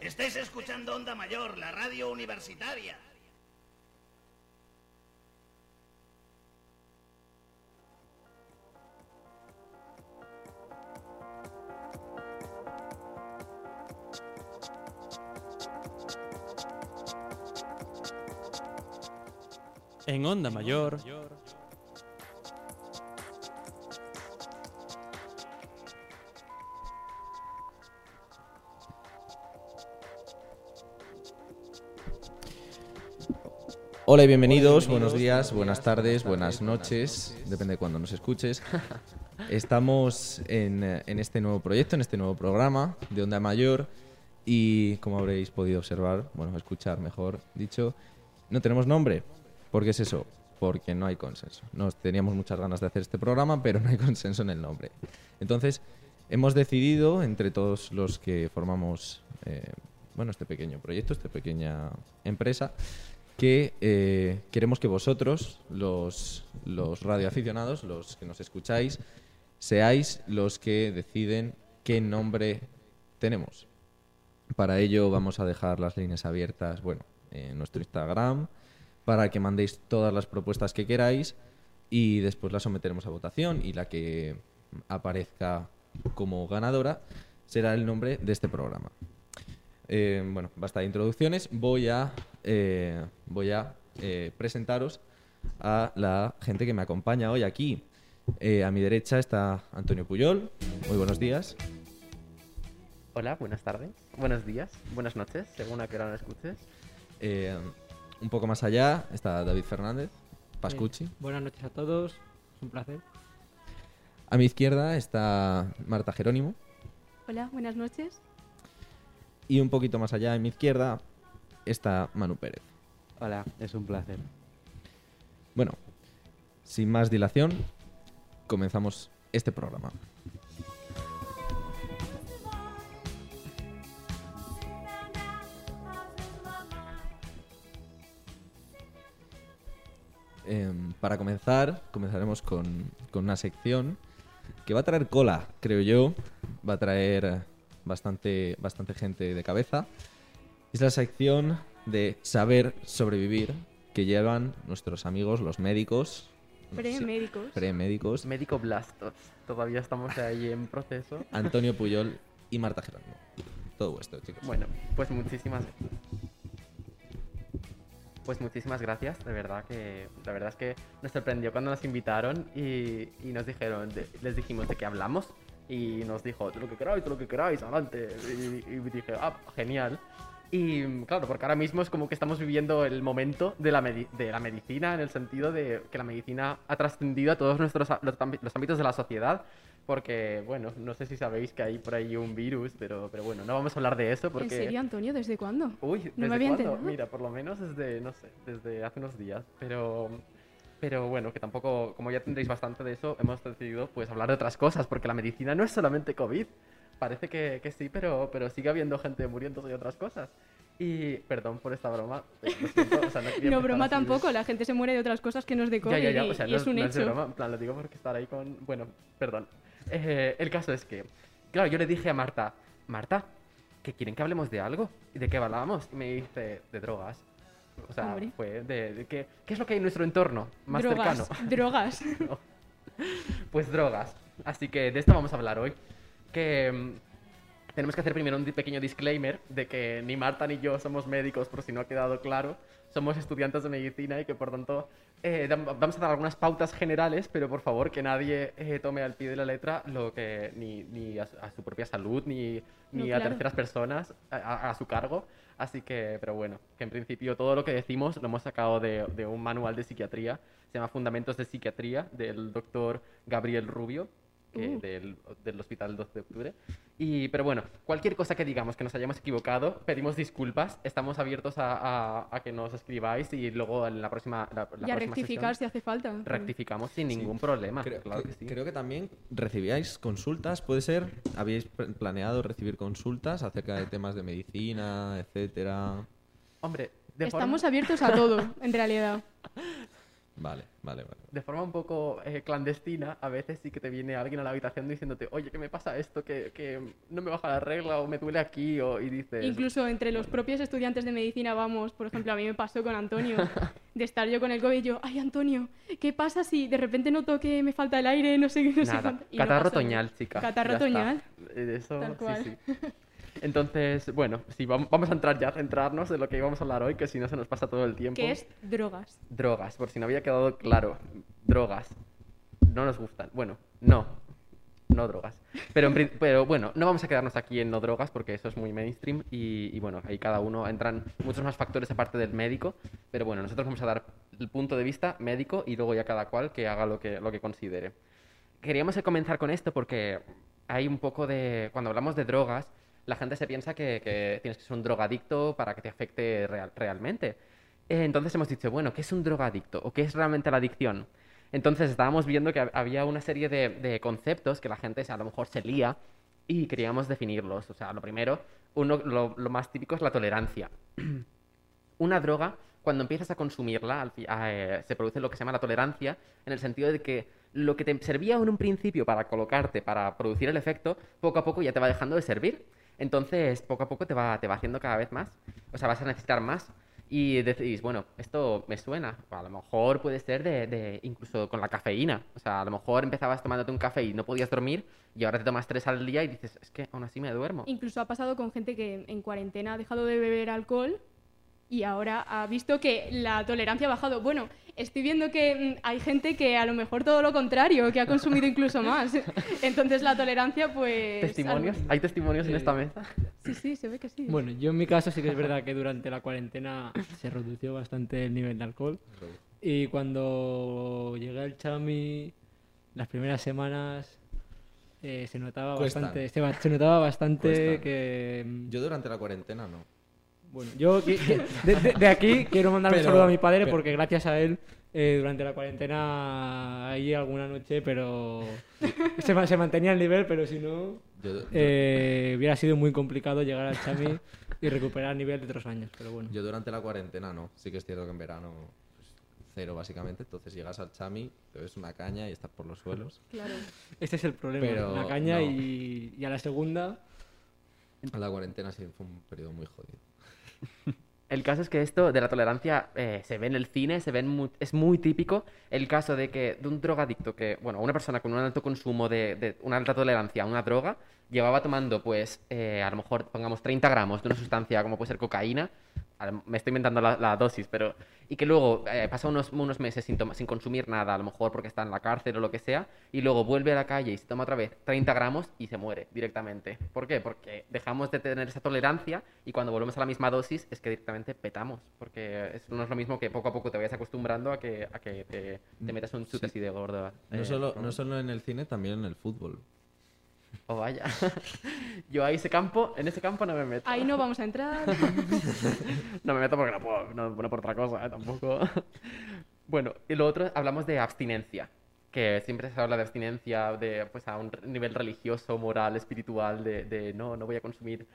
Estáis escuchando Onda Mayor, la radio universitaria. En Onda Mayor. Hola y bienvenidos, buenos días, buenas tardes, buenas noches, depende de cuándo nos escuches. Estamos en, en este nuevo proyecto, en este nuevo programa de Onda Mayor y como habréis podido observar, bueno, escuchar mejor dicho, no tenemos nombre. ¿Por qué es eso? Porque no hay consenso. Nos teníamos muchas ganas de hacer este programa, pero no hay consenso en el nombre. Entonces, hemos decidido, entre todos los que formamos eh, bueno, este pequeño proyecto, esta pequeña empresa, que eh, queremos que vosotros, los, los radioaficionados, los que nos escucháis, seáis los que deciden qué nombre tenemos. Para ello vamos a dejar las líneas abiertas, bueno, en nuestro Instagram, para que mandéis todas las propuestas que queráis y después las someteremos a votación y la que aparezca como ganadora será el nombre de este programa. Eh, bueno, basta de introducciones. Voy a, eh, voy a eh, presentaros a la gente que me acompaña hoy aquí. Eh, a mi derecha está Antonio Puyol. Muy buenos días. Hola, buenas tardes, buenos días, buenas noches, según a qué hora lo escuches. Eh, un poco más allá está David Fernández, Pascucci. Buenas noches a todos, es un placer. A mi izquierda está Marta Jerónimo. Hola, buenas noches. Y un poquito más allá, a mi izquierda, está Manu Pérez. Hola, es un placer. Bueno, sin más dilación, comenzamos este programa. Em, para comenzar, comenzaremos con, con una sección que va a traer cola, creo yo. Va a traer bastante, bastante gente de cabeza. Es la sección de saber sobrevivir que llevan nuestros amigos, los médicos. Premédicos. Premédicos. Médico Blastos, todavía estamos ahí en proceso. Antonio Puyol y Marta Jerónimo. Todo vuestro, chicos. Bueno, pues muchísimas pues muchísimas gracias, de verdad que la verdad es que nos sorprendió cuando nos invitaron y, y nos dijeron, de- les dijimos de qué hablamos y nos dijo, de lo que queráis, de lo que queráis, adelante. Y, y dije, ah, genial. Y claro, porque ahora mismo es como que estamos viviendo el momento de la, de la medicina en el sentido de que la medicina ha trascendido a todos nuestros los, los ámbitos de la sociedad. Porque, bueno, no sé si sabéis que hay por ahí un virus, pero, pero bueno, no vamos a hablar de eso porque... ¿En serio, Antonio? ¿Desde cuándo? Uy, No ¿desde me había cuándo? enterado. Mira, por lo menos desde, no sé, desde hace unos días. Pero, pero bueno, que tampoco, como ya tendréis bastante de eso, hemos decidido pues hablar de otras cosas, porque la medicina no es solamente COVID. Parece que, que sí, pero, pero sigue habiendo gente muriendo de otras cosas. Y perdón por esta broma. lo siento, o sea, no, No, broma de- tampoco. La gente se muere de otras cosas que no es de COVID ya, ya, ya, o sea, y no, es un no hecho. broma, en plan, lo digo porque estar ahí con... Bueno, perdón. Eh, el caso es que, claro, yo le dije a Marta, Marta, que quieren que hablemos de algo. ¿Y de qué hablábamos? Y me dice, de drogas. O sea, Hombre. fue de, de qué, qué es lo que hay en nuestro entorno más drogas. cercano. Drogas. Pues drogas. Así que de esto vamos a hablar hoy. Que mm, tenemos que hacer primero un pequeño disclaimer de que ni Marta ni yo somos médicos, por si no ha quedado claro. Somos estudiantes de medicina y que por tanto eh, vamos a dar algunas pautas generales, pero por favor que nadie eh, tome al pie de la letra lo que ni, ni a, su- a su propia salud ni, ni No, a claro. terceras personas a, a- a su cargo. Así que, pero bueno, que en principio todo lo que decimos lo hemos sacado de, de un manual de psiquiatría. Se llama Fundamentos de Psiquiatría del doctor Gabriel Rubio, que Uh. del, del Hospital 12 de Octubre. Y, pero bueno, cualquier cosa que digamos que nos hayamos equivocado, pedimos disculpas. Estamos abiertos a, a- a que nos escribáis y luego en la próxima, la, la y a próxima rectificar sesión si hace falta. rectificamos sin Sí. ningún problema. Creo, claro que, que sí. creo que también recibíais consultas, ¿puede ser? ¿Habíais pl- planeado recibir consultas acerca de temas de medicina, etcétera? Hombre, de Estamos forma- abiertos a todo, en realidad. Vale, vale, vale. De forma un poco eh, clandestina, a veces sí que te viene alguien a la habitación diciéndote, oye, ¿qué me pasa esto? Que, que no me baja la regla o me duele aquí o, y dices... Incluso entre los propios estudiantes de medicina vamos, por ejemplo, a mí me pasó con Antonio, de estar yo con el COVID y yo, ay Antonio, ¿qué pasa si de repente noto que me falta el aire, no sé qué, no sé Nada, cuánto?". Y no catarro nada. toñal, chica. Catarro ya toñal. Eh, Eso, Tal sí, cual. sí. Entonces, bueno, sí, vam- vamos a entrar ya, a centrarnos de lo que íbamos a hablar hoy, que si no se nos pasa todo el tiempo. Que es drogas. Drogas, por si no había quedado claro. Drogas. No nos gustan. Bueno, no. No drogas. Pero, en pero bueno, no vamos a quedarnos aquí en no drogas porque eso es muy mainstream y, y bueno, ahí cada uno entran muchos más factores aparte del médico. Pero bueno, nosotros vamos a dar el punto de vista médico y luego ya cada cual que haga lo que, lo que considere. Queríamos comenzar con esto porque hay un poco de... Cuando hablamos de drogas, la gente se piensa que, tienes que ser un drogadicto para que te afecte real- realmente. Eh, Entonces hemos dicho, bueno, ¿qué es un drogadicto? ¿O qué es realmente la adicción? Entonces estábamos viendo que hab- había una serie de, conceptos que la gente a lo mejor se lía y queríamos definirlos. O sea, lo primero, uno, lo, lo más típico es la tolerancia. Una droga, cuando empiezas a consumirla, eh, se produce lo que se llama la tolerancia, en el sentido de que lo que te servía en un principio para colocarte, para producir el efecto, poco a poco ya te va dejando de servir. Entonces, poco a poco te va, te va haciendo cada vez más. O sea, vas a necesitar más. Y decís, bueno, esto me suena. O a lo mejor puede ser de, de- incluso con la cafeína. O sea, a lo mejor empezabas tomándote un café y no podías dormir y ahora te tomas tres al día y dices, es que aún así me duermo. Incluso ha pasado con gente que en cuarentena ha dejado de beber alcohol y ahora ha visto que la tolerancia ha bajado. Bueno, estoy viendo que mm, hay gente que a lo mejor todo lo contrario, que ha consumido incluso más. Entonces la tolerancia, pues... ¿Testimonios? algo- ¿Hay testimonios en esta mesa? Sí, sí, se ve que sí. Bueno, yo en mi caso sí que es verdad que durante la cuarentena se redució bastante el nivel de alcohol. Y cuando llegué al Chami, las primeras semanas eh, se notaba Cuestan. bastante, se, ba- se notaba bastante Cuestan. que... mm, Yo durante la cuarentena no. Bueno, yo de, de- de aquí quiero mandar Pero- un saludo a mi padre pero- porque gracias a él eh, durante la cuarentena ahí alguna noche, pero se, ma- se mantenía el nivel, pero si no Yo, yo- eh, hubiera sido muy complicado llegar al Chami y recuperar el nivel de otros años, pero bueno. yo durante la cuarentena no. Sí que es cierto que en verano pues, cero básicamente. Entonces llegas al chami, te ves una caña y estás por los suelos. Claro. Este es el problema, Pero la caña no. y, y a la segunda La cuarentena sí fue un periodo muy jodido. El caso es que esto de la tolerancia eh, se ve en el cine, se ve en mu- es muy típico el caso de que de un drogadicto que, bueno, una persona con un alto consumo de, de una alta tolerancia a una droga, llevaba tomando, pues, eh, a lo mejor, pongamos, 30 gramos de una sustancia como puede ser cocaína, me estoy inventando la, la dosis, pero, y que luego eh, pasa unos, unos meses sin, toma- sin consumir nada, a lo mejor porque está en la cárcel o lo que sea, y luego vuelve a la calle y se toma otra vez 30 gramos y se muere directamente. ¿Por qué? Porque dejamos de tener esa tolerancia y cuando volvemos a la misma dosis es que directamente petamos, porque es- no es lo mismo que poco a poco te vayas acostumbrando a que, a que te, te metas un chute Sí. así de gordo. No, eh, solo, con- no solo en el cine, también en el fútbol. Oh, vaya. Yo a ese campo, en ese campo no me meto. Ahí no vamos a entrar. No me meto porque no puedo, no, no por otra cosa, ¿eh? tampoco. Bueno, y lo otro, hablamos de abstinencia, que siempre se habla de abstinencia de, pues, a un nivel religioso, moral, espiritual, de, de no, no voy a consumir.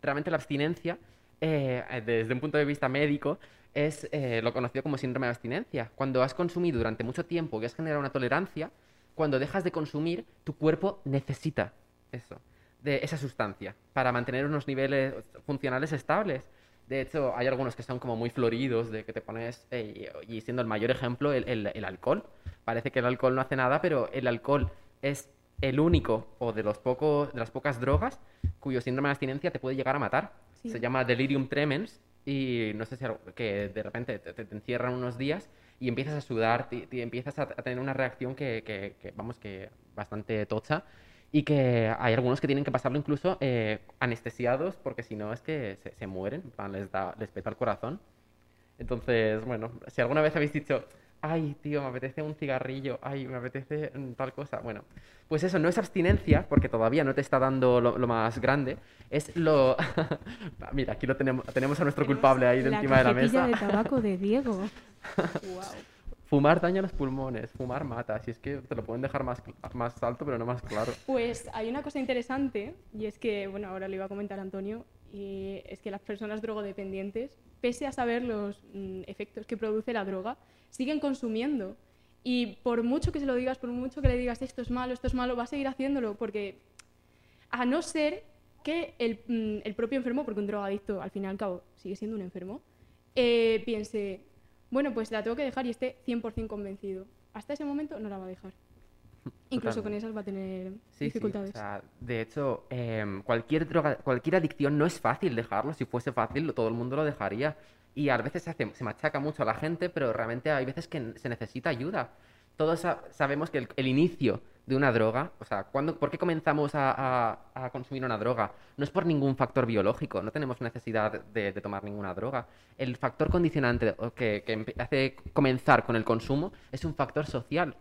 Realmente la abstinencia, eh, desde un punto de vista médico, es eh, lo conocido como síndrome de abstinencia. Cuando has consumido durante mucho tiempo y has generado una tolerancia, cuando dejas de consumir, tu cuerpo necesita eso, de esa sustancia, para mantener unos niveles funcionales estables. De hecho, hay algunos que son como muy floridos, de que te pones, eh, y siendo el mayor ejemplo, el, el- el alcohol. Parece que el alcohol no hace nada, pero el alcohol es el único o de, los pocos, de las pocas drogas cuyo síndrome de abstinencia te puede llegar a matar. Sí. Se llama delirium tremens y no sé si que de repente te, te- te encierran unos días y empiezas a sudar, y empiezas a, a tener una reacción que, que- que, vamos, que bastante tocha y que hay algunos que tienen que pasarlo incluso eh, anestesiados porque si no es que se, se mueren, plan, les, da, les peta el corazón. Entonces, bueno, si alguna vez habéis dicho, ay, tío, me apetece un cigarrillo, ay, me apetece mm, tal cosa, bueno, pues eso no es abstinencia, porque todavía no te está dando lo, lo más grande, es lo... Mira, aquí lo tenemos, tenemos a nuestro culpable ahí de la encima de la mesa. de tabaco de Diego. wow. Fumar daña los pulmones, fumar mata, si es que te lo pueden dejar más, más alto, pero no más claro. Pues hay una cosa interesante y es que, bueno, ahora le iba a comentar Antonio y es que las personas drogodependientes, pese a saber los mm, efectos que produce la droga, siguen consumiendo. Y por mucho que se lo digas, por mucho que le digas esto es malo, esto es malo, va a seguir haciéndolo porque a no ser que el, mm, el propio enfermo, porque un drogadicto al fin y al cabo sigue siendo un enfermo, eh, piense, bueno, pues la tengo que dejar y esté 100% convencido. Hasta ese momento no la va a dejar. Incluso con esas va a tener Sí, sí, dificultades. o sea, de hecho, em, cualquier droga, cualquier adicción no es fácil dejarlo. Si fuese fácil, todo el mundo lo dejaría. Y a veces se, hace- se machaca mucho a la gente, pero realmente hay veces que se necesita ayuda. Todos sa- sabemos que el, el inicio de una droga, o sea, ¿cuándo, ¿por qué comenzamos a, a- consumir una droga? No es por ningún factor biológico, no tenemos necesidad de, de tomar ninguna droga. El factor condicionante que, que hace comenzar con el consumo es un factor social.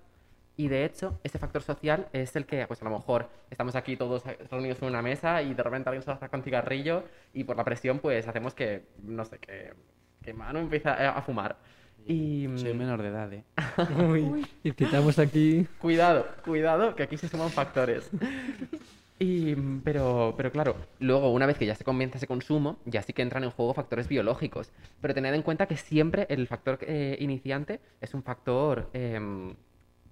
Y de hecho, ese factor social es el que, pues a lo mejor estamos aquí todos reunidos en una mesa y de repente alguien se saca un cigarrillo y por la presión pues hacemos que, no sé, que, que Manu empieza a fumar. Y Soy mm, menor de edad, ¿eh? Uy, y citamos aquí. cuidado, cuidado, que aquí se suman factores. Y, mm, pero, pero claro, luego una vez que ya se comienza ese consumo, ya sí que entran en juego factores biológicos. Pero tened en cuenta que siempre el factor eh, iniciante es un factor em,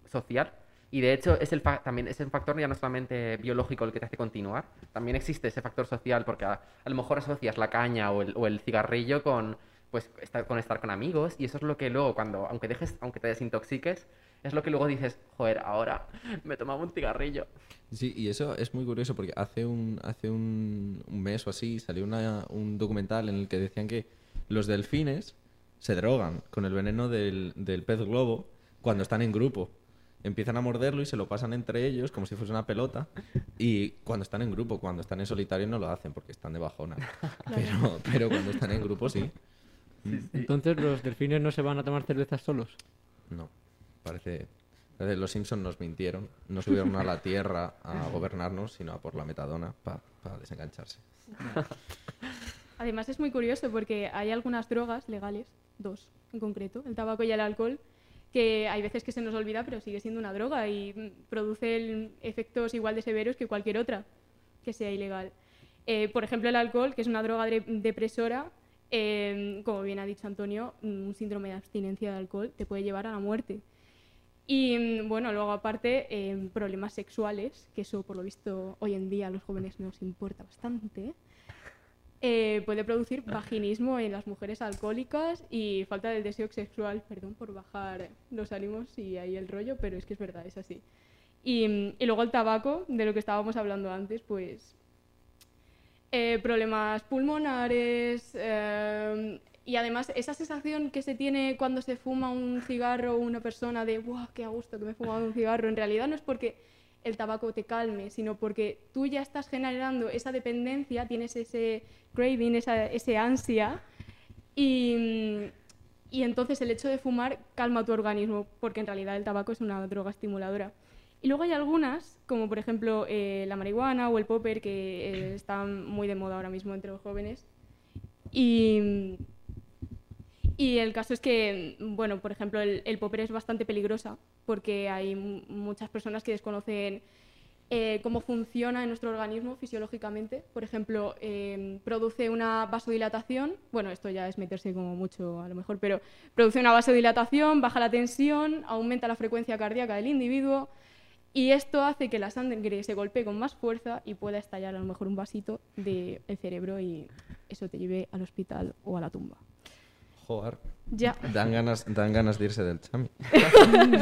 social. Y de hecho es el fa- también es un factor ya no solamente biológico el que te hace continuar, también existe ese factor social porque a, a lo mejor asocias la caña o el, o el cigarrillo con, pues, estar, con estar con amigos y eso es lo que luego cuando, aunque dejes, aunque te desintoxiques, es lo que luego dices, joder, ahora me tomaba un cigarrillo. Sí, y eso es muy curioso porque hace un, hace un, un mes o así salió una- un documental en el que decían que los delfines se drogan con el veneno del, del pez globo cuando están en grupo. Empiezan a morderlo y se lo pasan entre ellos como si fuese una pelota. Y cuando están en grupo, cuando están en solitario no lo hacen porque están de bajona. Pero, pero cuando están en grupo sí. Entonces los delfines no se van a tomar cervezas solos. No, parece... Los Simpsons nos mintieron. No subieron a la Tierra a gobernarnos, sino a por la metadona para desengancharse. Además es muy curioso porque hay algunas drogas legales, dos en concreto, el tabaco y el alcohol, que hay veces que se nos olvida, pero sigue siendo una droga y mm, produce efectos igual de severos que cualquier otra que sea ilegal. Eh, por ejemplo, el alcohol, que es una droga depresora, eh, como bien ha dicho Antonio, mm, un síndrome de abstinencia de alcohol te puede llevar a la muerte. Y mm, bueno, luego aparte, eh, problemas sexuales, que eso por lo visto hoy en día a los jóvenes nos importa bastante. Eh, puede producir vaginismo en las mujeres alcohólicas y falta del deseo sexual, perdón por bajar los ánimos y ahí el rollo, pero es que es verdad, es así. Y, mm, y luego el tabaco, de lo que estábamos hablando antes, pues eh, problemas pulmonares eh, y además esa sensación que se tiene cuando se fuma un cigarro una persona de ¡guau, qué a gusto que me he fumado un cigarro! En realidad no es porque el tabaco te calme, sino porque tú ya estás generando esa dependencia, tienes ese craving, esa, ese ansia y, y entonces el hecho de fumar calma tu organismo, porque en realidad el tabaco es una droga estimuladora. Y luego hay algunas, como por ejemplo eh, la marihuana o el popper, que eh, están muy de moda ahora mismo entre los jóvenes. Y, y el caso es que, bueno, por ejemplo, el, popper es bastante peligrosa porque hay mu- muchas personas que desconocen eh, cómo funciona en nuestro organismo fisiológicamente. Por ejemplo, eh, produce una vasodilatación, bueno, esto ya es meterse como mucho a lo mejor, pero produce una vasodilatación, baja la tensión, aumenta la frecuencia cardíaca del individuo y esto hace que la sangre se golpee con más fuerza y pueda estallar a lo mejor un vasito del cerebro y eso te lleve al hospital o a la tumba. Joder. Ya. Dan ganas, dan ganas de irse del chami.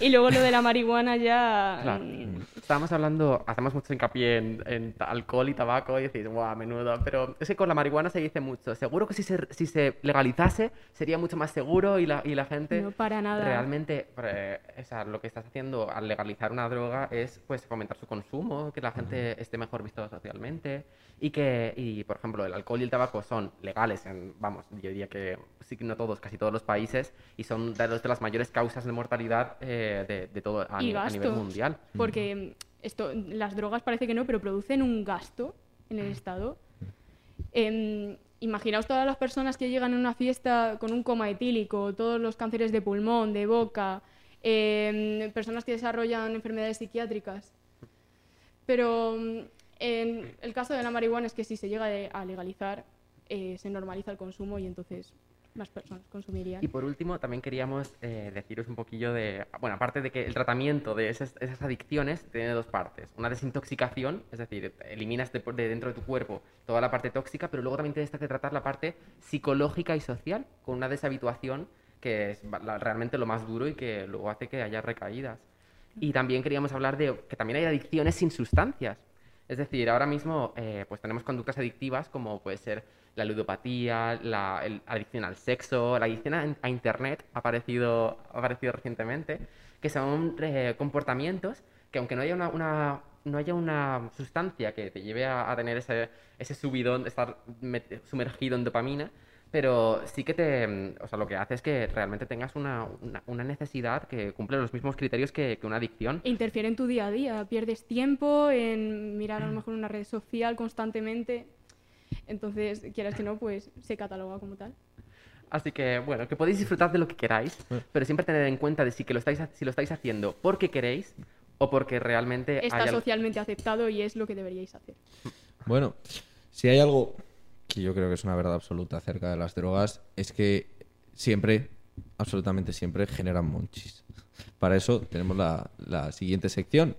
Y luego lo de la marihuana ya... Claro. mm, Estábamos hablando, hacemos mucho hincapié en, en alcohol y tabaco y decís, guau, menudo. Pero es que con la marihuana se dice mucho. Seguro que si se, si se legalizase sería mucho más seguro y la, y la gente. No, para nada. Realmente, eh, o sea, lo que estás haciendo al legalizar una droga es pues fomentar su consumo, que la gente esté mejor visto socialmente y que, y, por ejemplo, el alcohol y el tabaco son legales en, vamos, yo diría que sí que no todos, casi todos los países y son de, los- de las mayores causas de mortalidad eh, de, de todo a, y ni- a nivel mundial. Porque mm, esto, las drogas parece que no, pero producen un gasto en el Estado. Em, imaginaos todas las personas que llegan a una fiesta con un coma etílico, todos los cánceres de pulmón, de boca, em, personas que desarrollan enfermedades psiquiátricas. Pero mm, En el caso de la marihuana es que si se llega a legalizar, eh, se normaliza el consumo y entonces más personas consumirían. Y por último, también queríamos eh, deciros un poquillo de, bueno, aparte de que el tratamiento de esas, esas adicciones tiene dos partes. Una desintoxicación, es decir, eliminas de, de dentro de tu cuerpo toda la parte tóxica, pero luego también tienes que tratar la parte psicológica y social con una deshabituación que es la- realmente lo más duro y que luego hace que haya recaídas. Y también queríamos hablar de que también hay adicciones sin sustancias. Es decir, ahora mismo eh, pues tenemos conductas adictivas como puede ser la ludopatía, la adicción al sexo, la adicción a, internet ha aparecido, ha aparecido recientemente, que son eh, comportamientos que aunque no haya una, no haya una sustancia que te lleve a, tener ese, ese subidón, estar sumergido en dopamina, pero sí que te, o sea, lo que hace es que realmente tengas una, una- una necesidad que cumple los mismos criterios que, que una adicción. E interfiere en tu día a día, pierdes tiempo en mirar a lo mejor una red social constantemente. Entonces, quieras que no, pues se cataloga como tal. Así que, bueno, que podéis disfrutar de lo que queráis, pero siempre tener en cuenta de si, que lo estáis, si lo estáis haciendo porque queréis o porque realmente Está hay algo- socialmente aceptado y es lo que deberíais hacer. Bueno, si hay algo que yo creo que es una verdad absoluta acerca de las drogas, es que siempre, absolutamente siempre, generan monchis. Para eso tenemos la, la siguiente sección.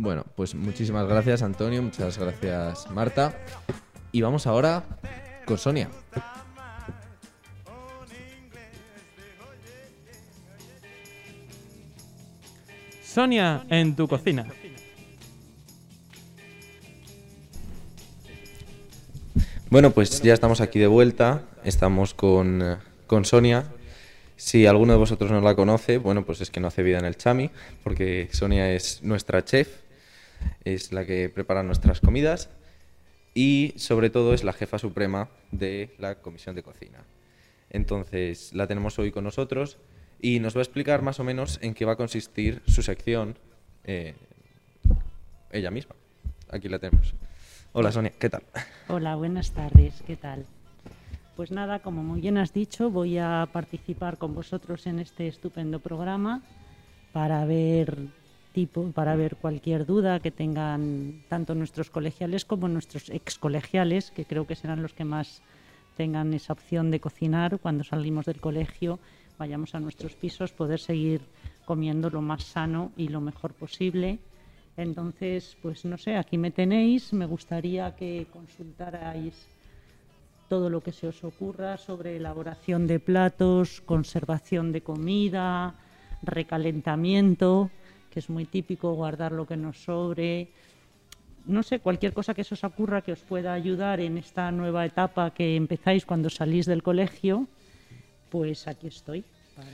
Bueno, pues muchísimas gracias Antonio, muchas gracias Marta. Y vamos ahora con Sonia. Sonia en tu cocina. Bueno, pues ya estamos aquí de vuelta. Estamos con, con Sonia. Si alguno de vosotros no la conoce, bueno, pues es que no hace vida en el chami, porque Sonia es nuestra chef, es la que prepara nuestras comidas y sobre todo es la jefa suprema de la comisión de cocina. Entonces la tenemos hoy con nosotros y nos va a explicar más o menos en qué va a consistir su sección eh, ella misma. Aquí la tenemos. Hola Sonia, ¿qué tal? Hola, buenas tardes, ¿qué tal? Pues nada, como muy bien has dicho, voy a participar con vosotros en este estupendo programa para ver tipo, para ver cualquier duda que tengan tanto nuestros colegiales como nuestros excolegiales, que creo que serán los que más tengan esa opción de cocinar cuando salimos del colegio, vayamos a nuestros pisos, poder seguir comiendo lo más sano y lo mejor posible. Entonces, pues no sé, aquí me tenéis, me gustaría que consultarais todo lo que se os ocurra sobre elaboración de platos, conservación de comida, recalentamiento, es muy típico guardar lo que nos sobre. No sé, cualquier cosa que se os ocurra que os pueda ayudar en esta nueva etapa que empezáis cuando salís del colegio, pues aquí estoy. Para...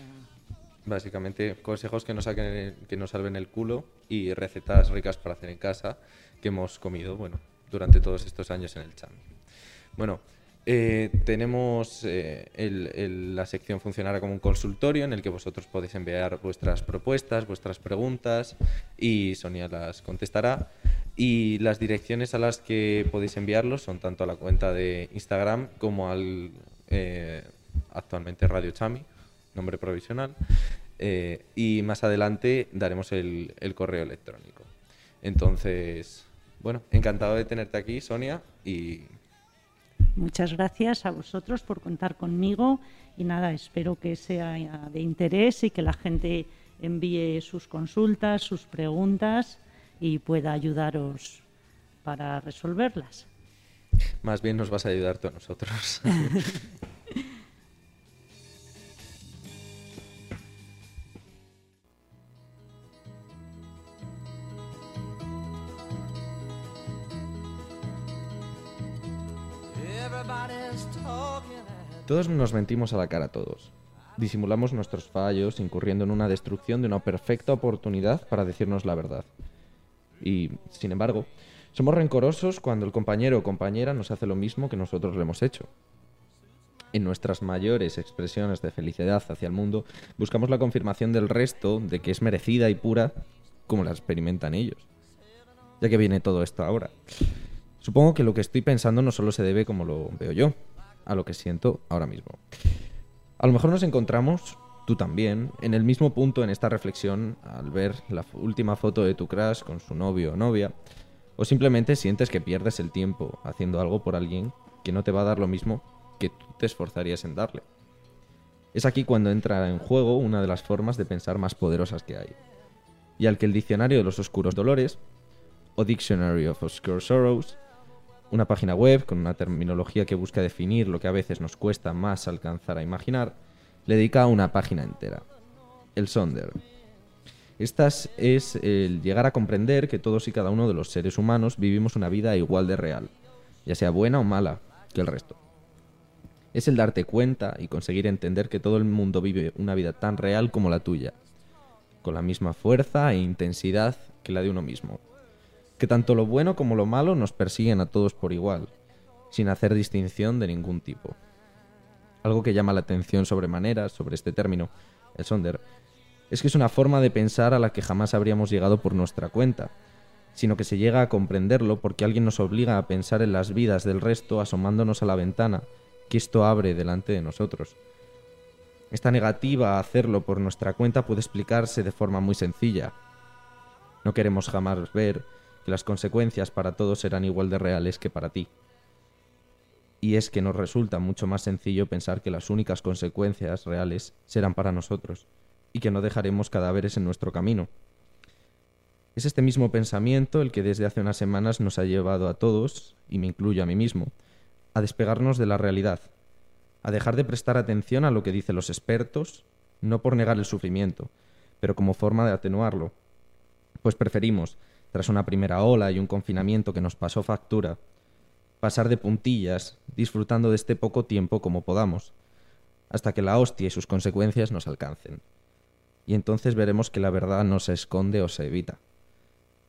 Básicamente, consejos que nos, salven el culo y recetas ricas para hacer en casa que hemos comido, bueno, durante todos estos años en el chami. Bueno, eh, tenemos eh, la sección funcionará como un consultorio en el que vosotros podéis enviar vuestras propuestas, vuestras preguntas y Sonia las contestará. Y las direcciones a las que podéis enviarlos son tanto a la cuenta de Instagram como al eh, actualmente Radio Chami, nombre provisional. eh, y más adelante daremos el, el correo electrónico. Entonces, bueno, encantado de tenerte aquí, Sonia, y Muchas gracias a vosotros por contar conmigo y nada, espero que sea de interés y que la gente envíe sus consultas, sus preguntas y pueda ayudaros para resolverlas. más bien nos vas a ayudar tú a nosotros. Todos nos mentimos a la cara a todos. Disimulamos nuestros fallos, incurriendo en una destrucción de una perfecta oportunidad para decirnos la verdad. Y, sin embargo, somos rencorosos cuando el compañero o compañera nos hace lo mismo que nosotros le hemos hecho. En nuestras mayores expresiones de felicidad hacia el mundo, buscamos la confirmación del resto de que es merecida y pura como la experimentan ellos. Ya que viene todo esto ahora. Supongo que lo que estoy pensando no solo se debe como lo veo yo, a lo que siento ahora mismo. A lo mejor nos encontramos, tú también, en el mismo punto en esta reflexión al ver la última foto de tu crush con su novio o novia, o simplemente sientes que pierdes el tiempo haciendo algo por alguien que no te va a dar lo mismo que tú te esforzarías en darle. Es aquí cuando entra en juego una de las formas de pensar más poderosas que hay, y al que el Diccionario de los Oscuros Dolores, o Dictionary of Obscure Sorrows, una página web con una terminología que busca definir lo que a veces nos cuesta más alcanzar a imaginar, le dedica una página entera. El Sonder. Esta es el llegar a comprender que todos y cada uno de los seres humanos vivimos una vida igual de real, ya sea buena o mala que el resto. Es el darte cuenta y conseguir entender que todo el mundo vive una vida tan real como la tuya, con la misma fuerza e intensidad que la de uno mismo. Que tanto lo bueno como lo malo nos persiguen a todos por igual, sin hacer distinción de ningún tipo. Algo que llama la atención sobremanera sobre este término, el sonder, es que es una forma de pensar a la que jamás habríamos llegado por nuestra cuenta, sino que se llega a comprenderlo porque alguien nos obliga a pensar en las vidas del resto asomándonos a la ventana que esto abre delante de nosotros. Esta negativa a hacerlo por nuestra cuenta puede explicarse de forma muy sencilla. No queremos jamás ver que las consecuencias para todos serán igual de reales que para ti. Y es que nos resulta mucho más sencillo pensar que las únicas consecuencias reales serán para nosotros y que no dejaremos cadáveres en nuestro camino. Es este mismo pensamiento el que desde hace unas semanas nos ha llevado a todos, y me incluyo a mí mismo, a despegarnos de la realidad, a dejar de prestar atención a lo que dicen los expertos, no por negar el sufrimiento, pero como forma de atenuarlo, pues preferimos, tras una primera ola y un confinamiento que nos pasó factura, pasar de puntillas, disfrutando de este poco tiempo como podamos, hasta que la hostia y sus consecuencias nos alcancen. Y entonces veremos que la verdad no se esconde o se evita,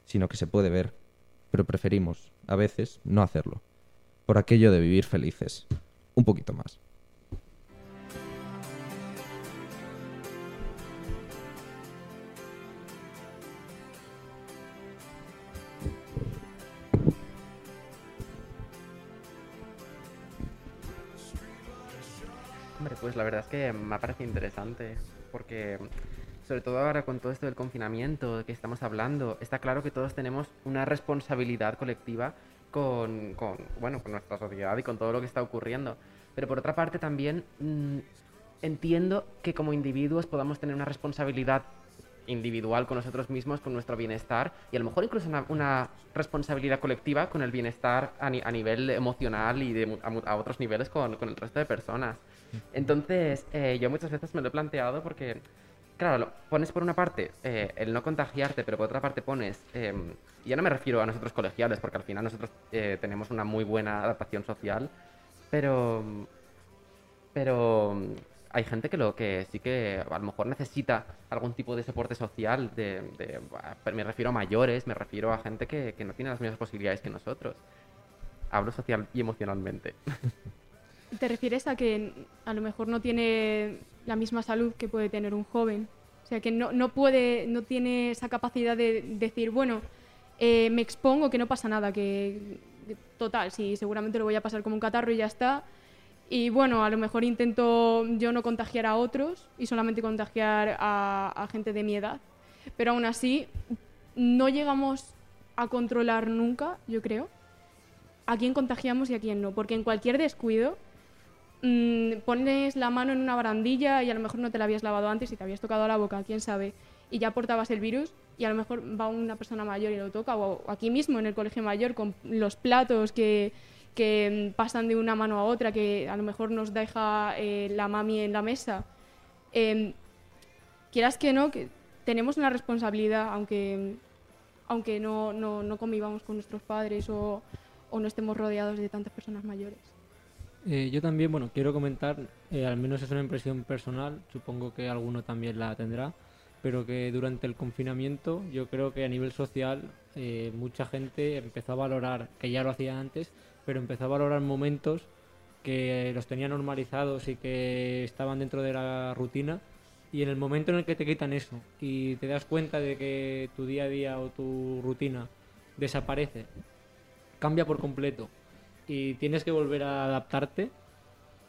sino que se puede ver, pero preferimos, a veces, no hacerlo, por aquello de vivir felices, un poquito más. Pues la verdad es que me parece interesante, porque sobre todo ahora con todo esto del confinamiento que estamos hablando, está claro que todos tenemos una responsabilidad colectiva con, con, bueno, con nuestra sociedad y con todo lo que está ocurriendo. Pero por otra parte también mm, entiendo que como individuos podamos tener una responsabilidad individual con nosotros mismos, con nuestro bienestar y a lo mejor incluso una, una responsabilidad colectiva con el bienestar a, ni- a nivel emocional y de, a, a otros niveles con, con el resto de personas. Entonces, eh, yo muchas veces me lo he planteado porque, claro, lo- pones por una parte eh, el no contagiarte, pero por otra parte pones, eh, ya no me refiero a nosotros colegiales, porque al final nosotros eh, tenemos una muy buena adaptación social, pero, pero hay gente que lo que sí que a lo mejor necesita algún tipo de soporte social, de, de- me refiero a mayores, me refiero a gente que, que no tiene las mismas posibilidades que nosotros. Hablo social y emocionalmente. ¿Te refieres a que a lo mejor no tiene la misma salud que puede tener un joven? O sea, que no, no puede, no tiene esa capacidad de decir, bueno, eh, me expongo, que no pasa nada, que total, sí, seguramente lo voy a pasar como un catarro y ya está. Y bueno, a lo mejor intento yo no contagiar a otros y solamente contagiar a, a gente de mi edad. Pero aún así, no llegamos a controlar nunca, yo creo, a quién contagiamos y a quién no. Porque en cualquier descuido, mm, pones la mano en una barandilla y a lo mejor no te la habías lavado antes y te habías tocado la boca, quién sabe, y ya portabas el virus y a lo mejor va una persona mayor y lo toca, o aquí mismo en el colegio mayor con los platos que, mm, pasan de una mano a otra, que a lo mejor nos deja eh, la mami en la mesa. Em, quieras que no, tenemos una responsabilidad, aunque, aunque no, no, no convivamos con nuestros padres o no estemos rodeados de tantas personas mayores. Eh, yo también, bueno, quiero comentar, eh, al menos es una impresión personal, supongo que alguno también la tendrá, pero que durante el confinamiento yo creo que a nivel social eh, mucha gente empezó a valorar, que ya lo hacía antes, pero empezó a valorar momentos que los tenía normalizados y que estaban dentro de la rutina y en el momento en el que te quitan eso y te das cuenta de que tu día a día o tu rutina desaparece, cambia por completo y tienes que volver a adaptarte,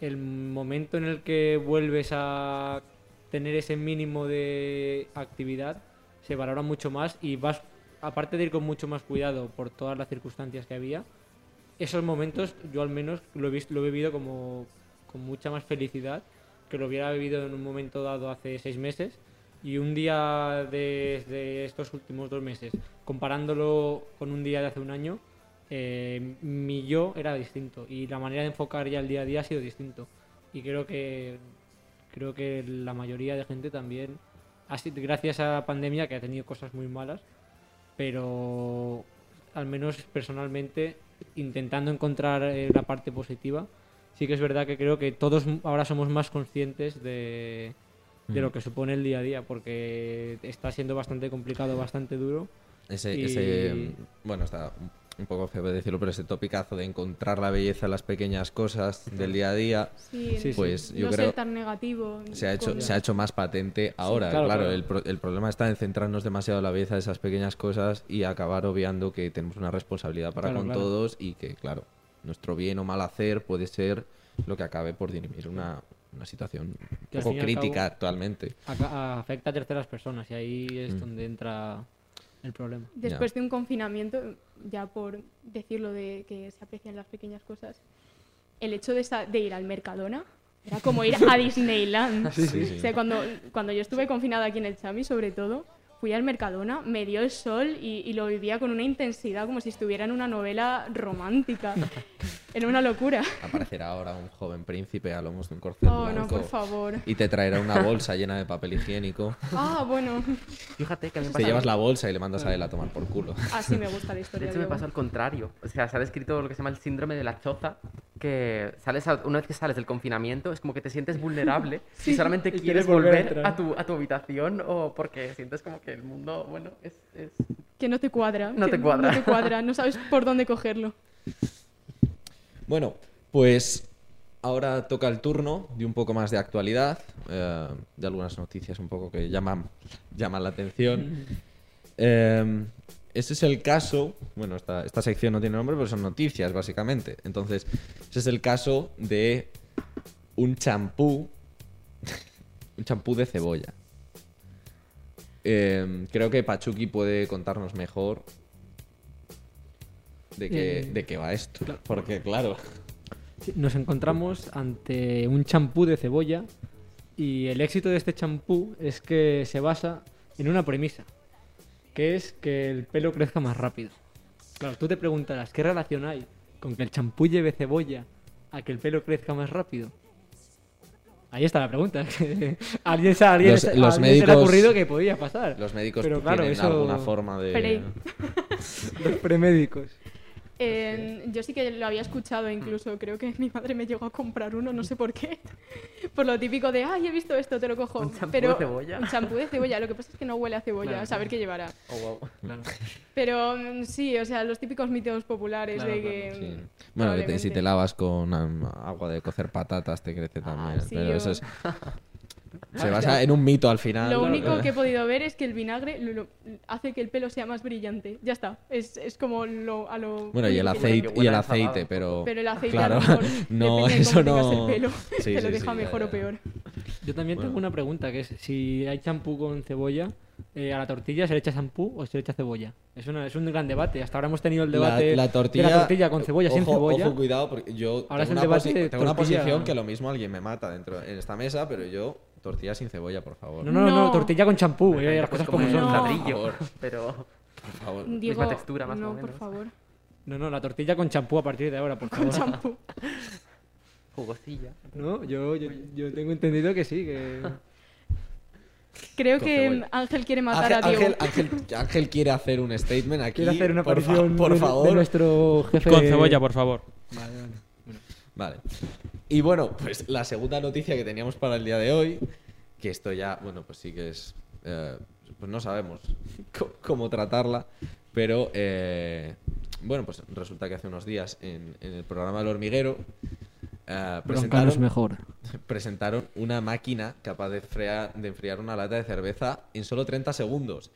el momento en el que vuelves a tener ese mínimo de actividad se valora mucho más y vas, aparte de ir con mucho más cuidado por todas las circunstancias que había, esos momentos yo al menos lo he, visto, lo he vivido como con mucha más felicidad que lo hubiera vivido en un momento dado hace seis meses y un día de, de estos últimos dos meses, comparándolo con un día de hace un año, eh, mi yo era distinto y la manera de enfocar ya el día a día ha sido distinto. Y creo que creo que la mayoría de gente también, ha sido, gracias a la pandemia, que ha tenido cosas muy malas, pero al menos personalmente, intentando encontrar eh, la parte positiva, sí que es verdad que creo que todos ahora somos más conscientes de, de lo que supone el día a día, porque está siendo bastante complicado, bastante duro. Ese, Y- ese, bueno, está un- poco feo de decirlo, pero ese topicazo de encontrar la belleza en las pequeñas cosas del día a día Sí, Sí, sí. Pues yo no creo- ser tan negativo. se ha hecho, con- se ha hecho más patente ahora. claro, claro, claro. El, pro- el problema está en centrarnos demasiado en la belleza de esas pequeñas cosas y acabar obviando que tenemos una responsabilidad para Claro, con claro. todos y que, claro, nuestro bien o mal hacer puede ser lo que acabe por dirimir una, una situación un poco crítica cabo- actualmente. Afecta a terceras personas y ahí es Mm. donde entra el problema. Después de un confinamiento, ya por decirlo de que se aprecian las pequeñas cosas, el hecho de, esa- de ir al Mercadona era como ir a Disneyland. Sí, sí. O sea, cuando, cuando yo estuve confinada aquí en el Chami, sobre todo, fui al Mercadona, me dio el sol y, y lo vivía con una intensidad como si estuviera en una novela romántica. Era una locura. Aparecerá ahora un joven príncipe a lomos de un corcel Oh, no, por favor. y te traerá una bolsa llena de papel higiénico. Ah, bueno. Fíjate que a mí me Te pasa- llevas la bolsa y le mandas a él a tomar por culo. Así me gusta la De historia. hecho, me pasó al contrario. O sea, se ha descrito lo que se llama el síndrome de la choza, que sales a- una vez que sales del confinamiento es como que te sientes vulnerable y solamente Y quieres quieres volver a volver entrar. a tu, a tu habitación o porque sientes como que el mundo, bueno, es... es... Que no te cuadra. No te cuadra. No te cuadra, no sabes por dónde cogerlo. Bueno, pues ahora toca el turno de un poco más de actualidad, eh, de algunas noticias un poco que llaman, llaman la atención. Eh, ese es el caso, bueno, esta, esta sección no tiene nombre, pero son noticias, básicamente. Entonces, ese es el caso de un champú, un champú de cebolla. Eh, creo que Pachuki puede contarnos mejor de qué, Eh, de qué va esto. Porque, claro, Nos encontramos ante un champú de cebolla y el éxito de este champú es que se basa en una premisa, que es que el pelo crezca más rápido. Claro, tú te preguntarás, ¿qué relación hay con que el champú lleve cebolla a que el pelo crezca más rápido? Ahí está la pregunta. alguien se, alguien, Los- a alguien se le ha médicos- ocurrido que podía pasar. los médicos Pero claro, tienen eso- alguna forma de... Pre- Los premédicos. Eh, yo sí que lo había escuchado incluso, creo que mi madre me llegó a comprar uno, no sé por qué. Por lo típico de, ay, he visto esto, te lo cojo. ¿Un champú Pero, de cebolla? Un champú de cebolla, lo que pasa es que no huele a cebolla, Claro. a saber qué llevará. Oh, wow. Claro. Pero mm, sí, o sea, los típicos mitos populares Claro, de claro, que... Sí. mm, Bueno, que te- si te lavas con agua de cocer patatas te crece también. sí, pero o- eso es... Se basa en un mito al final. Lo único que he podido ver es que el vinagre lo- lo- hace que el pelo sea más brillante. Ya está. Es, es como lo, a lo. Bueno, y el aceite, y el aceite, pero... Pero el aceite Claro, a lo mejor, no, de eso cómo no- el pelo, Sí, te lo sí, deja sí, mejor ya, o ya. peor. Yo también Bueno. tengo una pregunta, que es si hay champú con cebolla, eh, a la tortilla se le echa champú o se le echa cebolla. Es, una, es un gran debate. Hasta ahora hemos tenido el La, debate la tortilla, de la tortilla con cebolla, sin ojo, cebolla. Ojo, cuidado, porque yo Ahora es tengo, el una, debate de tengo una posición que lo mismo alguien me mata dentro en esta mesa, pero yo tortilla sin cebolla, por favor. No, no, no, No. tortilla con champú, Pero eh, las pues cosas como como son. un No. ladrillo, pero... Por favor. Diego, textura, más o no, menos. por favor. No, no, la tortilla con champú a partir de ahora, por Con favor. champú. Jugosilla. No, yo, yo, yo tengo entendido que sí, que... Creo Con que cebolla. Ángel quiere matar Ángel, a Diego. Ángel, Ángel- Ángel quiere hacer un statement aquí. Quiero hacer una por fa- aparición por de, favor. de nuestro jefe. Con cebolla, por favor. Vale, vale. Vale. Y bueno, pues la segunda noticia que teníamos para el día de hoy, que esto ya, bueno, pues sí que es, eh, pues no sabemos cómo tratarla, pero eh, bueno, pues resulta que hace unos días en, en el programa del hormiguero eh, presentaron, mejor. presentaron una máquina capaz de, frear- de enfriar una lata de cerveza en solo 30 segundos.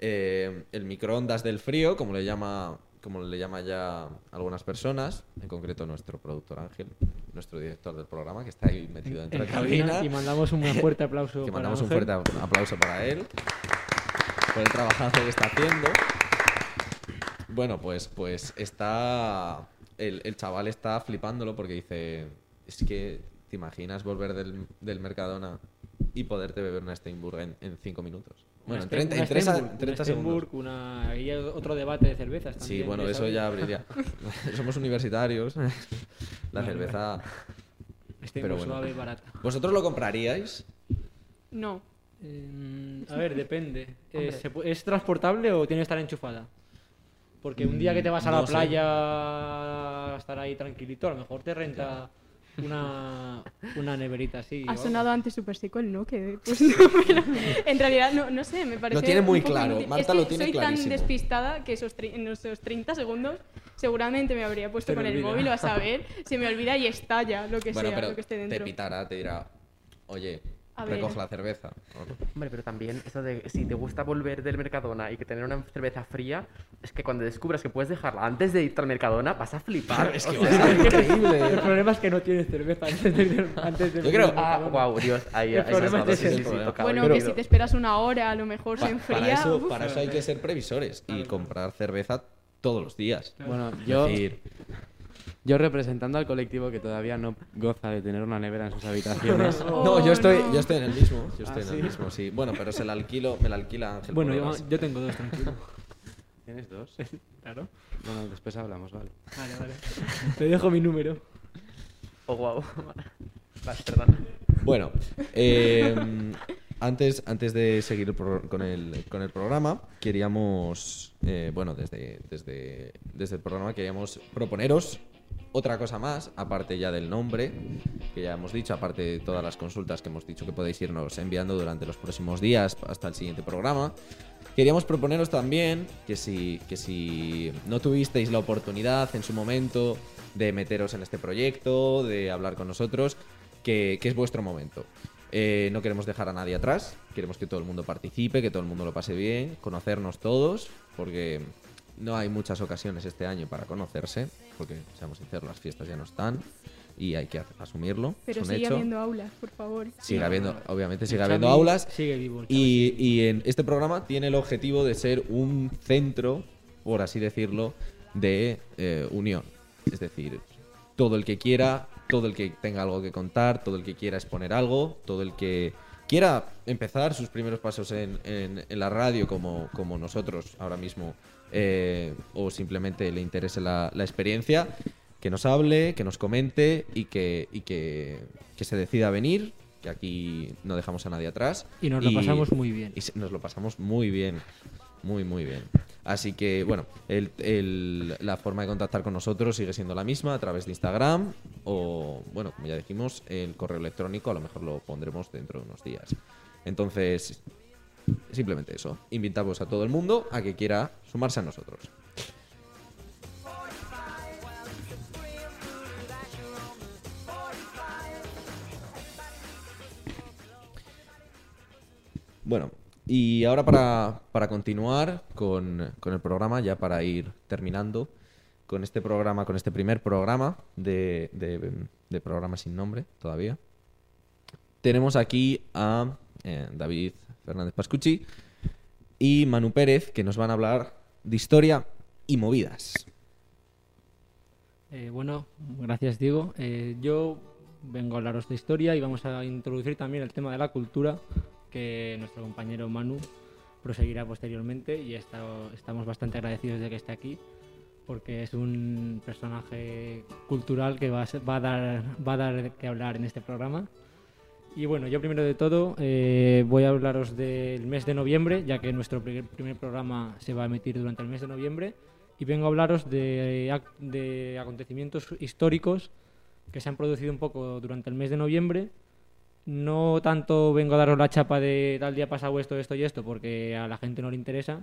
Eh, el microondas del frío, como le llama como le llama ya algunas personas, en concreto nuestro productor Ángel, nuestro director del programa, que está ahí metido dentro de En cabina, cabina. y mandamos un fuerte aplauso que para mandamos un fuerte aplauso para él por el trabajazo que está haciendo. Bueno, pues, pues está. El, el chaval está flipándolo porque dice: Es que te imaginas volver del, del Mercadona y poderte beber una Steinburg en, en cinco minutos. Bueno, en Una 30, en Sten- 30 una en Stenburg, 30 una segundos. Stenburg, una... y hay otro debate de cervezas Sí, también. bueno, ya eso ya abriría. Somos universitarios. La Vale, cerveza. Stenburg pero bueno. suave y barata. ¿Vosotros lo compraríais? No. Eh, a ver, depende. Eh, Hombre. ¿se pu- ¿Es transportable o tiene que estar enchufada? Porque un día que te vas a la Mm, sé. playa a estar ahí tranquilito, a lo mejor te renta una, una neverita así. Ha o sonado antes súper seco el no, que pues no, pero en realidad no, no sé, me parece. tiene muy claro. Marta Es que lo tiene soy clarísimo. tan despistada que esos en esos 30 segundos seguramente me habría puesto con el olvida. móvil o a saber, se me olvida y estalla lo que Bueno, sea, pero lo que esté te dentro. pitará, te dirá: Oye, A ver. recoge la cerveza. Hombre, pero también eso de si te gusta volver del Mercadona y que tener una cerveza fría, es que cuando descubras que puedes dejarla antes de irte al Mercadona, vas a flipar. Es o que sea, va a ser El increíble. problema es que no tienes cerveza antes de. Antes de Yo creo- Ah, wow, Dios, ahí, El problema es sí, ese. sí, sí, tocaba Bueno, que si te esperas una hora, a lo mejor Pa- se enfría. para, eso, uf. para eso hay que ser previsores y comprar cerveza todos los días. Bueno, Es yo, decir, yo representando al colectivo que todavía no goza de tener una nevera en sus habitaciones. No, yo estoy, yo estoy en el mismo. Yo estoy ¿Ah, en el sí? mismo, sí. Bueno, pero se la alquilo, me la alquila Ángel. Bueno, yo, tengo dos, tranquilo. ¿Tienes dos? Claro. Bueno, después hablamos, vale. Vale, vale. Te dejo mi número. Oh, wow. Vale, perdón. Bueno, eh, antes, antes de seguir con, el, con el programa, queríamos, eh, bueno, desde, desde, desde el programa queríamos proponeros otra cosa más, aparte ya del nombre, que ya hemos dicho, aparte de todas las consultas que hemos dicho que podéis irnos enviando durante los próximos días hasta el siguiente programa. Queríamos proponeros también que si, que si no tuvisteis la oportunidad en su momento de meteros en este proyecto, de hablar con nosotros, que, que es vuestro momento. Eh, no queremos dejar a nadie atrás, queremos que todo el mundo participe, que todo el mundo lo pase bien, conocernos todos, porque no hay muchas ocasiones este año para conocerse, porque, seamos sinceros, las fiestas ya no están y hay que asumirlo. Pero es un sigue hecho. habiendo aulas, por favor. Sigue habiendo, obviamente sigue habiendo aulas. Sigue vivo. Y, y en este programa tiene el objetivo de ser un centro, por así decirlo, de eh, unión. Es decir, todo el que quiera, todo el que tenga algo que contar, todo el que quiera exponer algo, todo el que quiera empezar sus primeros pasos en, en- en la radio como, como nosotros ahora mismo, eh, o simplemente le interese la, la experiencia, que nos hable, que nos comente y que, y que, que se decida a venir, que aquí no dejamos a nadie atrás. Y nos lo pasamos muy bien. Y nos lo pasamos muy bien. Muy, muy bien. Así que, bueno, el- el- la forma de contactar con nosotros sigue siendo la misma a través de Instagram o, bueno, como ya dijimos, el correo electrónico a lo mejor lo pondremos dentro de unos días. Entonces, simplemente eso. Invitamos a todo el mundo a que quiera sumarse a nosotros. Bueno, y ahora para, para continuar con, con el programa, ya para ir terminando con este programa, con este primer programa de, de, de programa sin nombre todavía, tenemos aquí a eh, David Fernández Pascucci y Manu Pérez que nos van a hablar de historia y movidas. Eh, bueno, gracias Diego. Eh, yo vengo a hablaros de historia y vamos a introducir también el tema de la cultura que nuestro compañero Manu proseguirá posteriormente y esta- estamos bastante agradecidos de que esté aquí porque es un personaje cultural que va a, va a dar, va a dar que hablar en este programa. Y bueno, yo primero de todo eh, voy a hablaros del mes de noviembre, ya que nuestro primer, programa se va a emitir durante el mes de noviembre, y vengo a hablaros de, ac- de acontecimientos históricos que se han producido un poco durante el mes de noviembre. No tanto vengo a daros la chapa de tal día pasado esto, esto y esto, porque a la gente no le interesa,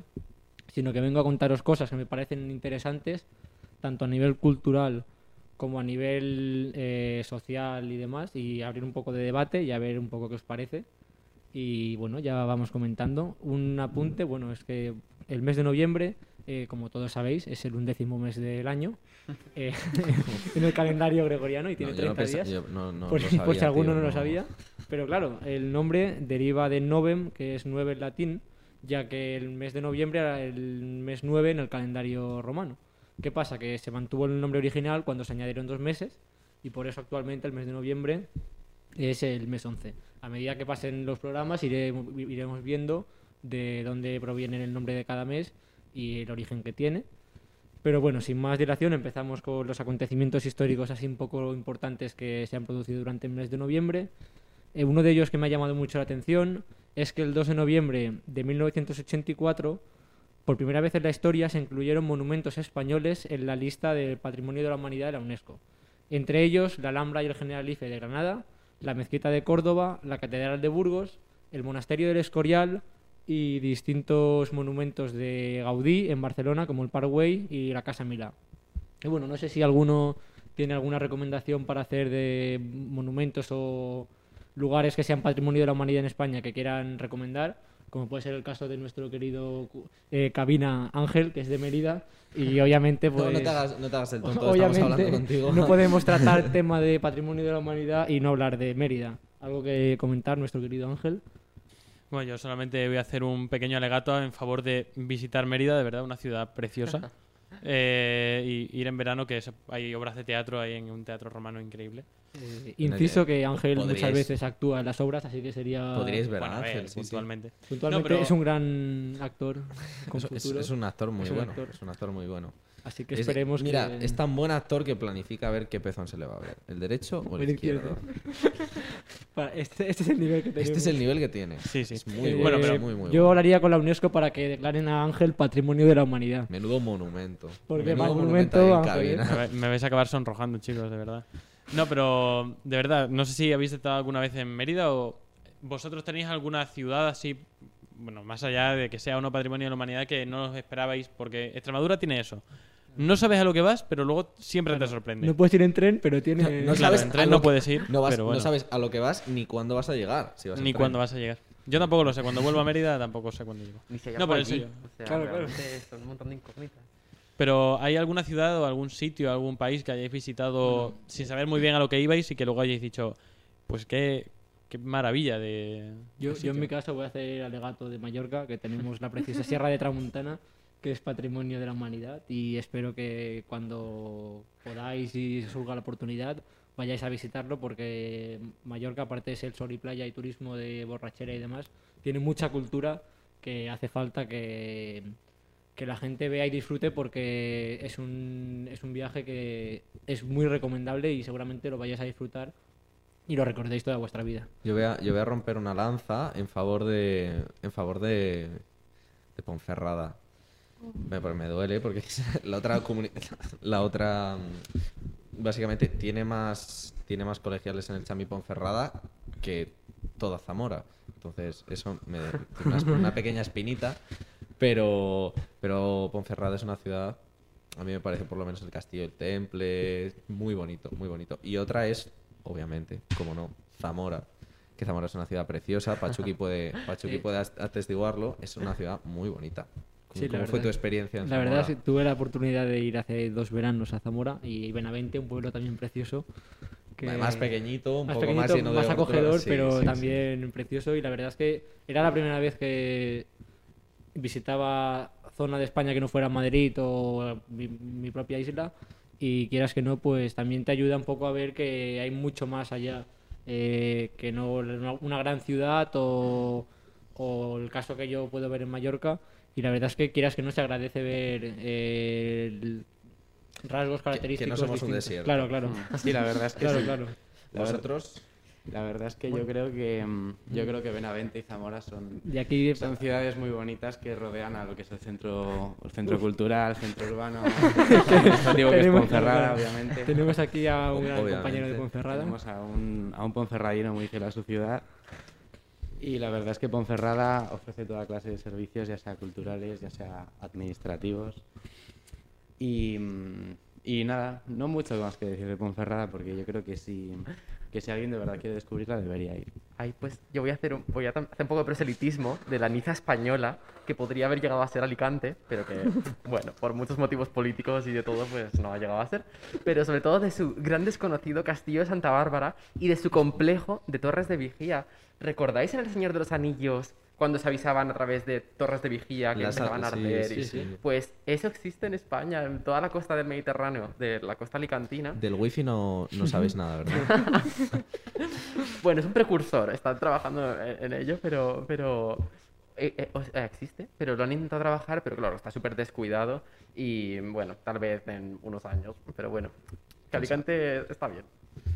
sino que vengo a contaros cosas que me parecen interesantes, tanto a nivel cultural como a nivel eh, social y demás, y abrir un poco de debate y a ver un poco qué os parece. Y bueno, ya vamos comentando. Un apunte, bueno, es que el mes de noviembre eh, como todos sabéis, es el undécimo mes del año eh, en el calendario gregoriano y tiene No, yo no 30 pensa- días. yo no- no por, lo si- por si sabía, alguno tío, no lo sabía. Pero claro, el nombre deriva de novem, que es 9 en latín, ya que el mes de noviembre era el mes 9 en el calendario romano. ¿Qué pasa? Que se mantuvo el nombre original cuando se añadieron dos meses y por eso actualmente el mes de noviembre es el mes 11. A medida que pasen los programas iremos, iremos viendo de dónde proviene el nombre de cada mes y el origen que tiene. Pero bueno, sin más dilación, empezamos con los acontecimientos históricos así un poco importantes que se han producido durante el mes de noviembre. Eh, uno de ellos que me ha llamado mucho la atención es que el 2 de noviembre de 1984, por primera vez en la historia, se incluyeron monumentos españoles en la lista del Patrimonio de la Humanidad de la UNESCO. Entre ellos, la Alhambra y el Generalife de Granada, la Mezquita de Córdoba, la Catedral de Burgos, el Monasterio del Escorial y distintos monumentos de Gaudí en Barcelona, como el Parkway y la Casa Milá. Y bueno, no sé si alguno tiene alguna recomendación para hacer de monumentos o lugares que sean patrimonio de la humanidad en España que quieran recomendar, como puede ser el caso de nuestro querido eh, Cabina Ángel, que es de Mérida, y obviamente No, pues... no te hagas, no te hagas el tonto, estamos hablando contigo. no podemos tratar tema de patrimonio de la humanidad y no hablar de Mérida. ¿Algo que comentar, nuestro querido Ángel? Bueno, yo solamente voy a hacer un pequeño alegato en favor de visitar Mérida, de verdad, una ciudad preciosa. Eh, y ir en verano, que es- hay obras de teatro, hay en un teatro romano increíble. Eh, inciso que Ángel muchas veces actúa en las obras, así que sería... Podríais ver Bueno, a Ángel, sí, sí. puntualmente. Puntualmente No, pero- es un gran actor con Es, es- futuro, es un actor muy Es un bueno. actor. Es un actor muy bueno. Así que Es- esperemos mira, que... es tan buen actor que planifica a ver qué pezón se le va a ver. ¿El derecho o el, El izquierdo? Este, este es el nivel que tenemos. Este es el nivel que tiene. Sí, sí. Es muy Eh, bueno, pero- muy, muy Yo bueno. hablaría con la UNESCO para que declaren a Ángel Patrimonio de la Humanidad. Menudo monumento. Porque Menudo más monumento me vais a acabar sonrojando, chicos, de verdad. No, pero de verdad, no sé si habéis estado alguna vez en Mérida o vosotros tenéis alguna ciudad así, bueno, más allá de que sea o no patrimonio de la humanidad, que no os esperabais, porque Extremadura tiene eso. No sabes a lo que vas, pero luego siempre te sorprende. No puedes ir en tren, pero tiene... No Claro, sabes en a tren lo no que- puedes ir, No, vas- pero bueno. no sabes a lo que vas ni cuándo vas a llegar. si vas en Ni cuándo vas a llegar. Yo tampoco lo sé. Cuando vuelvo a Mérida tampoco sé cuándo llego. Ni se No, llama pero en serio. O sea, Claro, claro. son un montón de incógnitas. Pero ¿hay alguna ciudad o algún sitio, algún país que hayáis visitado sin saber muy bien a lo que ibais y que luego hayáis dicho, pues qué, qué maravilla de... Yo, en mi sitio"? caso voy a hacer alegato de Mallorca, que tenemos la preciosa Sierra de Tramuntana, que es patrimonio de la humanidad, y espero que cuando podáis y surja la oportunidad vayáis a visitarlo, porque Mallorca, aparte de ser sol y playa y turismo de borrachera y demás, tiene mucha cultura que hace falta que, que la gente vea y disfrute porque es un, es un viaje que es muy recomendable y seguramente lo vayáis a disfrutar y lo recordéis toda vuestra vida. Yo voy, a, yo voy a romper una lanza en favor de en favor de, de Ponferrada. Me, pues me duele porque la otra la otra mm, básicamente tiene más tiene más colegiales en el Chami Ponferrada que toda Zamora. Entonces, eso me una, una pequeña espinita, pero pero Ponferrada es una ciudad a mí me parece por lo menos el castillo del Temple muy bonito, muy bonito. Y otra es obviamente, como no, Zamora. Que Zamora es una ciudad preciosa, Pachuqui puede, Pachuqui Sí. puede atestiguarlo, es una ciudad muy bonita. ¿Cómo, Sí, cómo fue verdad. tu experiencia en La verdad Zamora? tuve la oportunidad de ir hace dos veranos a Zamora y Benavente, un pueblo también precioso. Que Más pequeñito, un más poco pequeñito, más lleno de hortos, acogedor, sí, pero sí, también precioso. Y la verdad es que era la primera vez que visitaba zona de España que no fuera Madrid o mi, mi propia isla. Y quieras que no, pues también te ayuda un poco a ver que hay mucho más allá. eh, que no una, una gran ciudad o, o el caso que yo puedo ver en Mallorca. Y la verdad es que quieras que no se agradece ver eh, el- rasgos característicos. somos un desierto. Claro, claro. Sí, la verdad es que Claro, sí. claro. La, ver- Vosotros, la verdad es que yo creo que mm, yo creo que Benavente y Zamora son aquí son ciudades muy bonitas que rodean a lo que es el centro el centro cultural, el centro urbano, digo que es Tenemos- Ponferrada, obviamente. tenemos aquí a un gran compañero de Ponferrada. Tenemos a un, a un Ponferradino muy fiel a su ciudad. Y la verdad es que Ponferrada ofrece toda clase de servicios, ya sea culturales, ya sea administrativos. Y, y nada, no mucho más que decir de Ponferrada, porque yo creo que si, que si alguien de verdad quiere descubrirla debería ir. Ay, pues yo voy a hacer un, voy a hacer un poco de proselitismo de la Niza española, que podría haber llegado a ser Alicante, pero que, bueno, por muchos motivos políticos y de todo, pues no ha llegado a ser. Pero sobre todo de su gran desconocido castillo de Santa Bárbara y de su complejo de torres de vigía. ¿Recordáis en El Señor de los Anillos cuando se avisaban a través de torres de vigía que Las empezaban a ar- sí, arder? sí, y- sí. Pues eso existe en España, en toda la costa del Mediterráneo, de la costa alicantina. Del wifi no, no sabéis nada, ¿verdad? Bueno, es un precursor, están trabajando en, en ello, pero, pero eh, eh, o sea, existe, pero lo han intentado trabajar, pero claro, está súper descuidado y bueno, tal vez en unos años, pero bueno, que Alicante está bien.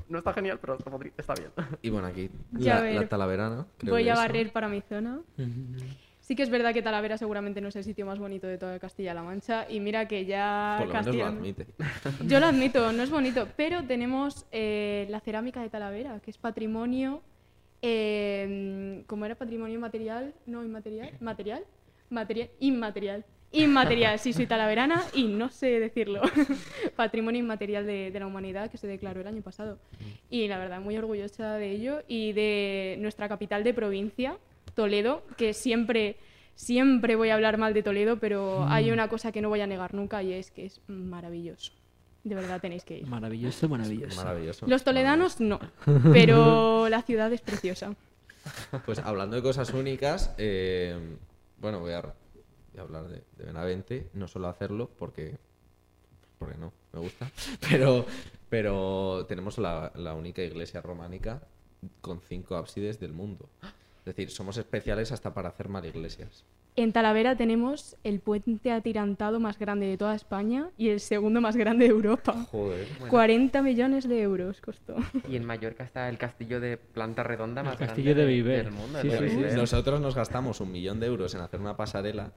No está genial, pero está podri- está bien. Y bueno, aquí Ya la, ver. la Talaverana. creo Voy que a es, ¿no? barrer para mi zona. Sí que es verdad que Talavera seguramente no es el sitio más bonito de toda Castilla-La Mancha y mira que ya Por lo menos lo Castilla- admite. Yo lo admito, no es bonito, pero tenemos eh, la cerámica de Talavera, que es patrimonio, eh, ¿cómo era patrimonio material? No, inmaterial, material, material, inmaterial. Inmaterial, sí, soy talaverana y no sé decirlo. Patrimonio inmaterial de, de la humanidad que se declaró el año pasado. Y la verdad, muy orgullosa de ello y de nuestra capital de provincia, Toledo, que siempre, siempre voy a hablar mal de Toledo, pero hay una cosa que no voy a negar nunca y es que es maravilloso. De verdad tenéis que ir. Maravilloso, maravilloso. Maravilloso. Los toledanos no, pero la ciudad es preciosa. Pues hablando de cosas únicas, eh, bueno, voy a, a hablar de, de Benavente. No suelo hacerlo porque, porque no, me gusta. Pero, pero tenemos la, la única iglesia románica con cinco ábsides del mundo. Es decir, somos especiales hasta para hacer mal iglesias. En Talavera tenemos el puente atirantado más grande de toda España y el segundo más grande de Europa. Joder. Bueno, 40 millones de euros costó. y en Mallorca está el castillo de planta redonda El más castillo grande de Viver. del mundo. Sí, el de sí, sí. Nosotros nos gastamos un millón de euros en hacer una pasarela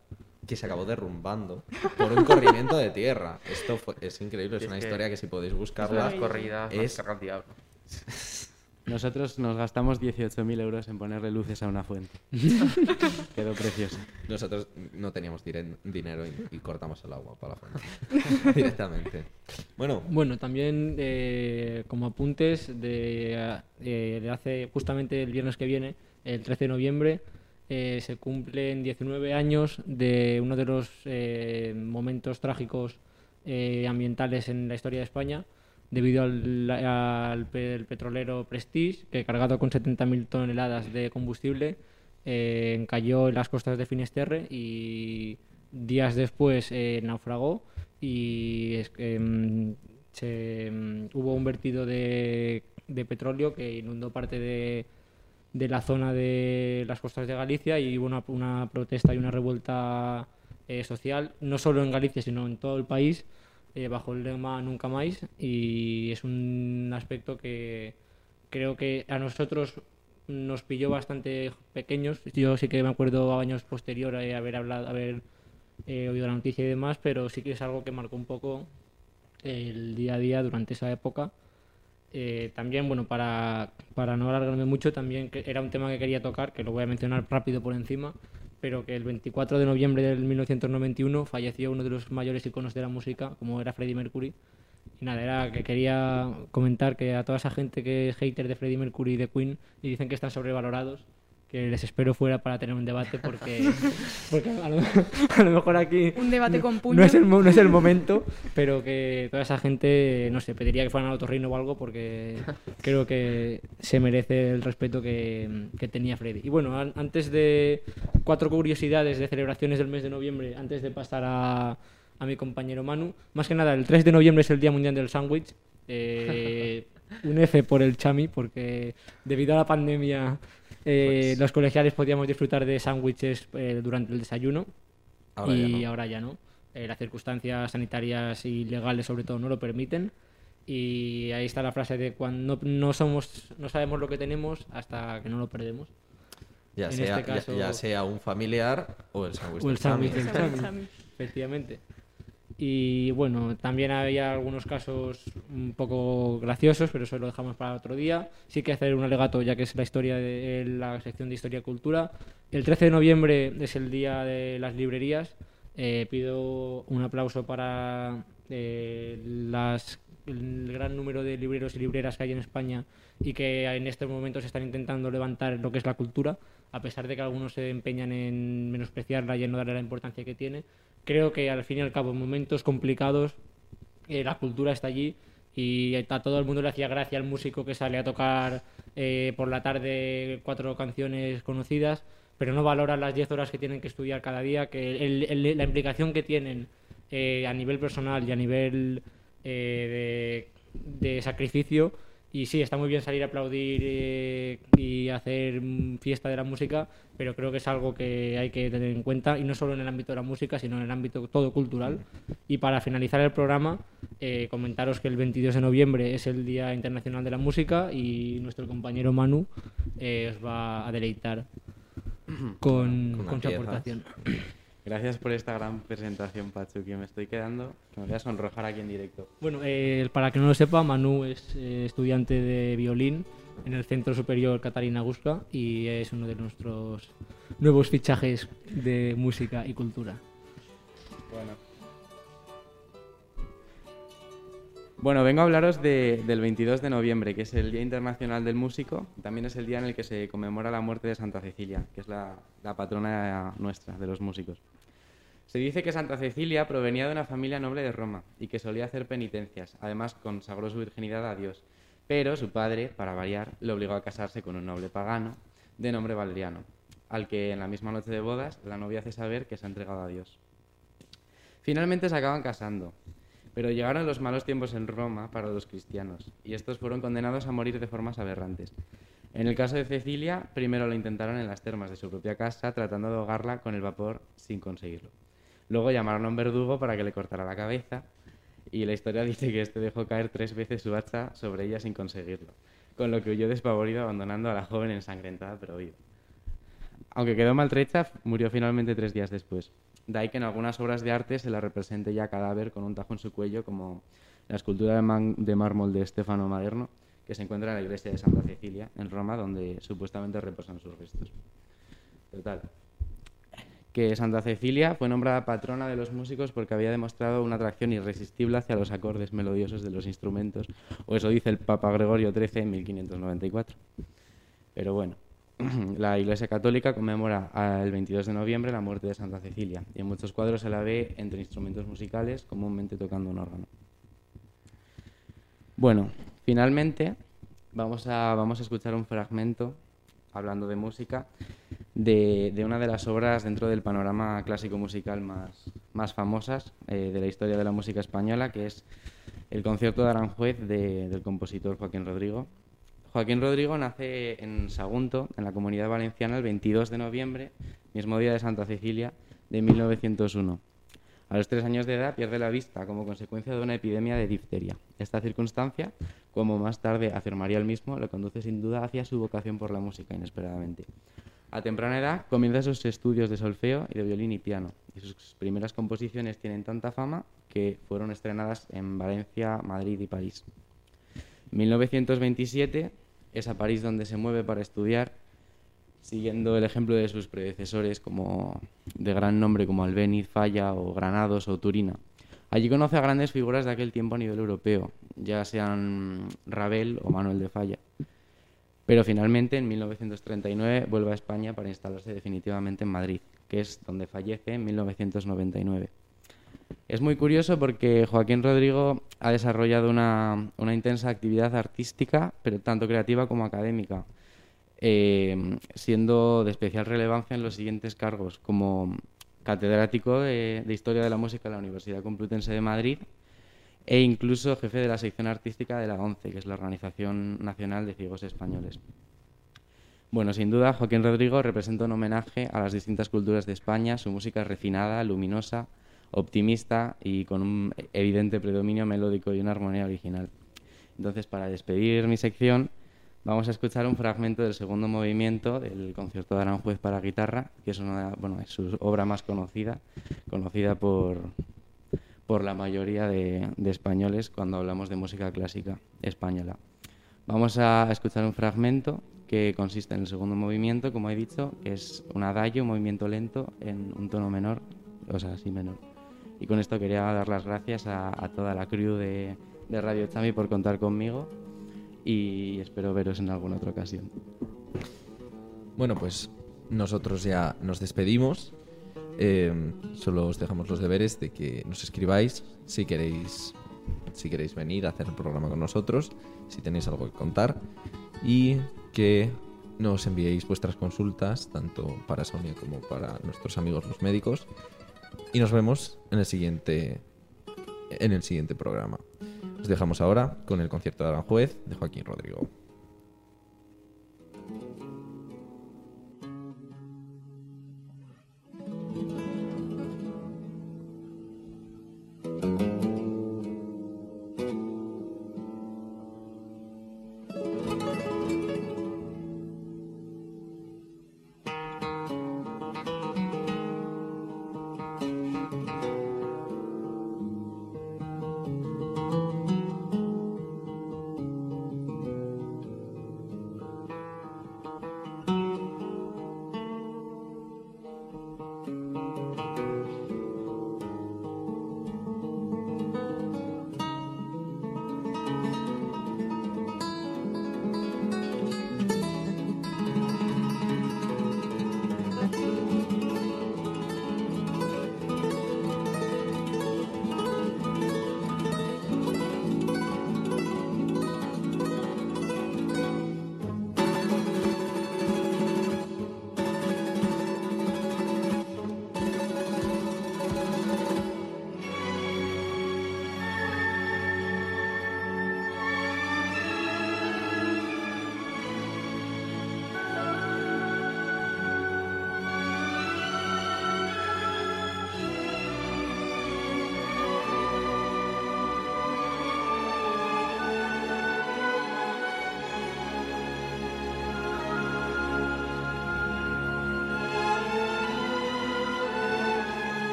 que se acabó derrumbando por un corrimiento de tierra. Esto fue- es increíble, es Es una que historia que si podéis Las buscarla. corridas, Es- carga al diablo. Nosotros nos gastamos 18.000 euros en ponerle luces a una fuente. Quedó precioso. Nosotros no teníamos dinero y, y cortamos el agua para la fuente directamente. Bueno, Bueno, también eh, como apuntes de, eh, de hace justamente el viernes que viene, el 13 de noviembre, eh, se cumplen 19 años de uno de los eh, momentos trágicos eh, ambientales en la historia de España, debido al, al petrolero Prestige, que cargado con 70.000 toneladas de combustible, eh, encalló en las costas de Finisterre y días después naufragó y em, em, hubo un vertido de petróleo que inundó parte de, de la zona de las costas de Galicia y hubo una, protesta y una revuelta eh, social, no solo en Galicia, sino en todo el país, eh, bajo el lema Nunca más. Y es un aspecto que creo que a nosotros nos pilló bastante pequeños. Yo sí que me acuerdo a años posteriores haber hablado, haber eh, oído la noticia y demás, pero sí que es algo que marcó un poco el día a día durante esa época. Eh, también, bueno, para, para no alargarme mucho, también que era un tema que quería tocar, que lo voy a mencionar rápido por encima, pero que el 24 de noviembre del 1991 falleció uno de los mayores iconos de la música, como era Freddie Mercury. Y nada, era que quería comentar que a toda esa gente que es hater de Freddie Mercury y de Queen y dicen que están sobrevalorados, que les espero fuera para tener un debate porque, porque a, lo, a lo mejor aquí Un debate con no puño. es, el, no es el momento, pero que toda esa gente, no sé, pediría que fueran al otorrino o algo porque creo que se merece el respeto que, que tenía Freddy. Y bueno, an- antes de cuatro curiosidades de celebraciones del mes de noviembre, antes de pasar a, a mi compañero Manu, más que nada, el 3 de noviembre es el Día Mundial del Sándwich. Eh, un F por el chami, porque debido a la pandemia eh, Pues- los colegiales podíamos disfrutar de sándwiches eh, durante el desayuno ahora y ya no. ahora ya no. Eh, las circunstancias sanitarias y legales sobre todo no lo permiten. Y ahí está la frase de cuando no, no somos, no sabemos lo que tenemos hasta que no lo perdemos. Ya en sea, este ya- caso- ya, sea un familiar o el sándwich O el sándwich. Efectivamente. Y bueno, también había algunos casos un poco graciosos, pero eso lo dejamos para otro día. Sí que hacer un alegato, ya que es la historia de la sección de Historia y Cultura. El 13 de noviembre es el día de las librerías. Eh, pido un aplauso para eh, el gran número de libreros y libreras que hay en España y que en estos momentos están intentando levantar lo que es la cultura, a pesar de que algunos se empeñan en menospreciarla y en no darle la importancia que tiene. Creo que al fin y al cabo, en momentos complicados, eh, la cultura está allí y a todo el mundo le hacía gracia al músico que sale a tocar eh, por la tarde cuatro canciones conocidas, pero no valora las 10 horas que tienen que estudiar cada día, que la implicación que tienen eh, a nivel personal y a nivel de sacrificio. Y sí, está muy bien salir a aplaudir eh, y hacer mm, fiesta de la música, pero creo que es algo que hay que tener en cuenta, y no solo en el ámbito de la música, sino en el ámbito todo cultural. Y para finalizar el programa, eh, comentaros que el 22 de noviembre es el Día Internacional de la Música y nuestro compañero Manu eh, os va a deleitar con, Con con su aportación. Gracias por esta gran presentación, Pachu, que me estoy quedando. Que me voy a sonrojar aquí en directo. Bueno, eh, para que no lo sepa, Manu es eh, estudiante de violín en el Centro Superior Catarina Gusca y es uno de nuestros nuevos fichajes de música y cultura. Bueno. Bueno, vengo a hablaros de- del 22 de noviembre, que es el Día Internacional del Músico. También es el día en el que se conmemora la muerte de Santa Cecilia, que es la, la patrona nuestra, de los músicos. Se dice que Santa Cecilia provenía de una familia noble de Roma y que solía hacer penitencias. Además, consagró su virginidad a Dios. Pero su padre, para variar, le obligó a casarse con un noble pagano de nombre Valeriano, al que en la misma noche de bodas la novia hace saber que se ha entregado a Dios. Finalmente se acaban casando, pero llegaron los malos tiempos en Roma para los cristianos, y estos fueron condenados a morir de formas aberrantes. En el caso de Cecilia, primero lo intentaron en las termas de su propia casa, tratando de ahogarla con el vapor sin conseguirlo. Luego llamaron a un verdugo para que le cortara la cabeza, y la historia dice que este dejó caer tres veces su hacha sobre ella sin conseguirlo, con lo que huyó despavorido abandonando a la joven ensangrentada pero viva. Aunque quedó maltrecha, murió finalmente tres días después. De ahí que en algunas obras de arte se la represente ya cadáver con un tajo en su cuello, como la escultura de, de mármol de Stefano Maderno, que se encuentra en la iglesia de Santa Cecilia, en Roma, donde supuestamente reposan sus restos. Total. Que Santa Cecilia fue nombrada patrona de los músicos porque había demostrado una atracción irresistible hacia los acordes melodiosos de los instrumentos, o eso dice el Papa Gregorio XIII en 1594. Pero bueno, la Iglesia Católica conmemora el 22 de noviembre la muerte de Santa Cecilia y en muchos cuadros se la ve entre instrumentos musicales, comúnmente tocando un órgano. Bueno, finalmente vamos a, vamos a escuchar un fragmento, hablando de música, de, una de las obras dentro del panorama clásico musical más, más famosas eh, de la historia de la música española, que es el concierto de Aranjuez de- del compositor Joaquín Rodrigo. Joaquín Rodrigo nace en Sagunto, en la Comunidad Valenciana, el 22 de noviembre, mismo día de Santa Cecilia, de 1901. A los tres años de edad pierde la vista como consecuencia de una epidemia de difteria. Esta circunstancia, como más tarde afirmaría él mismo, lo conduce sin duda hacia su vocación por la música inesperadamente. A temprana edad comienza sus estudios de solfeo y de violín y piano, y sus primeras composiciones tienen tanta fama que fueron estrenadas en Valencia, Madrid y París. 1927 es a París donde se mueve para estudiar, siguiendo el ejemplo de sus predecesores como de gran nombre como Albéniz, Falla o Granados o Turina. Allí conoce a grandes figuras de aquel tiempo a nivel europeo, ya sean Ravel o Manuel de Falla. Pero finalmente, en 1939, vuelve a España para instalarse definitivamente en Madrid, que es donde fallece en 1999. Es muy curioso porque Joaquín Rodrigo ha desarrollado una, intensa actividad artística, pero tanto creativa como académica, eh, siendo de especial relevancia en los siguientes cargos, como catedrático de Historia de la Música en la Universidad Complutense de Madrid e incluso jefe de la sección artística de la ONCE, que es la Organización Nacional de Ciegos Españoles. Bueno, sin duda, Joaquín Rodrigo representa un homenaje a las distintas culturas de España. Su música refinada, luminosa, optimista y con un evidente predominio melódico y una armonía original. Entonces, para despedir mi sección, vamos a escuchar un fragmento del segundo movimiento del concierto de Aranjuez para guitarra, que es una, bueno, es su obra más conocida, conocida por, por la mayoría de, de españoles cuando hablamos de música clásica española. Vamos a escuchar un fragmento que consiste en el segundo movimiento, como he dicho, que es un adagio, un movimiento lento en un tono menor, o sea, sí menor. Y con esto quería dar las gracias a, a toda la crew de, de Radio Chami por contar conmigo y espero veros en alguna otra ocasión. Bueno, pues nosotros ya nos despedimos. Eh, solo os dejamos los deberes de que nos escribáis si queréis, si queréis venir a hacer el programa con nosotros, si tenéis algo que contar y que nos enviéis vuestras consultas, tanto para Sonia como para nuestros amigos los médicos. Y nos vemos en el siguiente, en el siguiente programa. Os dejamos ahora con el concierto de Aranjuez de Joaquín Rodrigo.